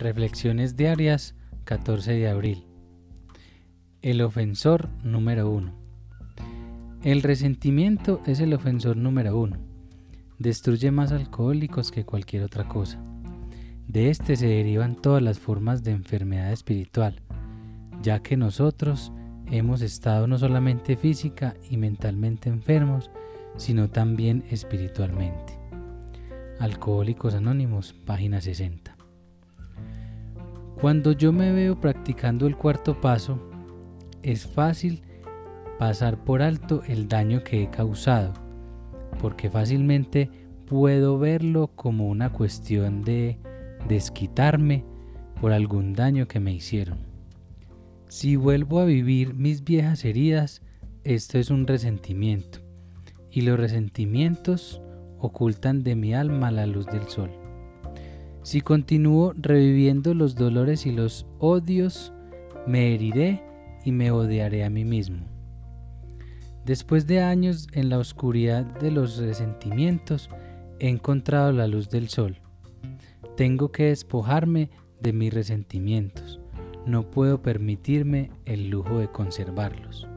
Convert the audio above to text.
Reflexiones diarias 14 de abril. El ofensor número 1. El resentimiento es el ofensor número 1. Destruye más alcohólicos que cualquier otra cosa. De este se derivan todas las formas de enfermedad espiritual, ya que nosotros hemos estado no solamente física y mentalmente enfermos, sino también espiritualmente. Alcohólicos Anónimos, página 60. Cuando yo me veo practicando el cuarto paso, es fácil pasar por alto el daño que he causado, porque fácilmente puedo verlo como una cuestión de desquitarme por algún daño que me hicieron. Si vuelvo a vivir mis viejas heridas, esto es un resentimiento, y los resentimientos ocultan de mi alma la luz del sol. Si continúo reviviendo los dolores y los odios, me heriré y me odiaré a mí mismo. Después de años en la oscuridad de los resentimientos, he encontrado la luz del sol. Tengo que despojarme de mis resentimientos. No puedo permitirme el lujo de conservarlos.